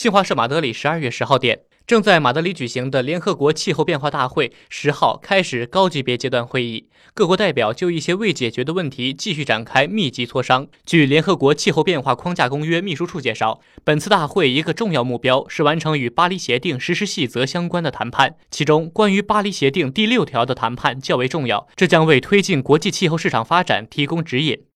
新华社马德里十二月十号电正在马德里举行的联合国气候变化大会十号开始高级别阶段会议各国代表就一些未解决的问题继续展开密集磋商。据联合国气候变化框架公约秘书处介绍本次大会一个重要目标是完成与巴黎协定实施细则相关的谈判其中关于巴黎协定第六条的谈判较为重要这将为推进国际气候市场发展提供指引。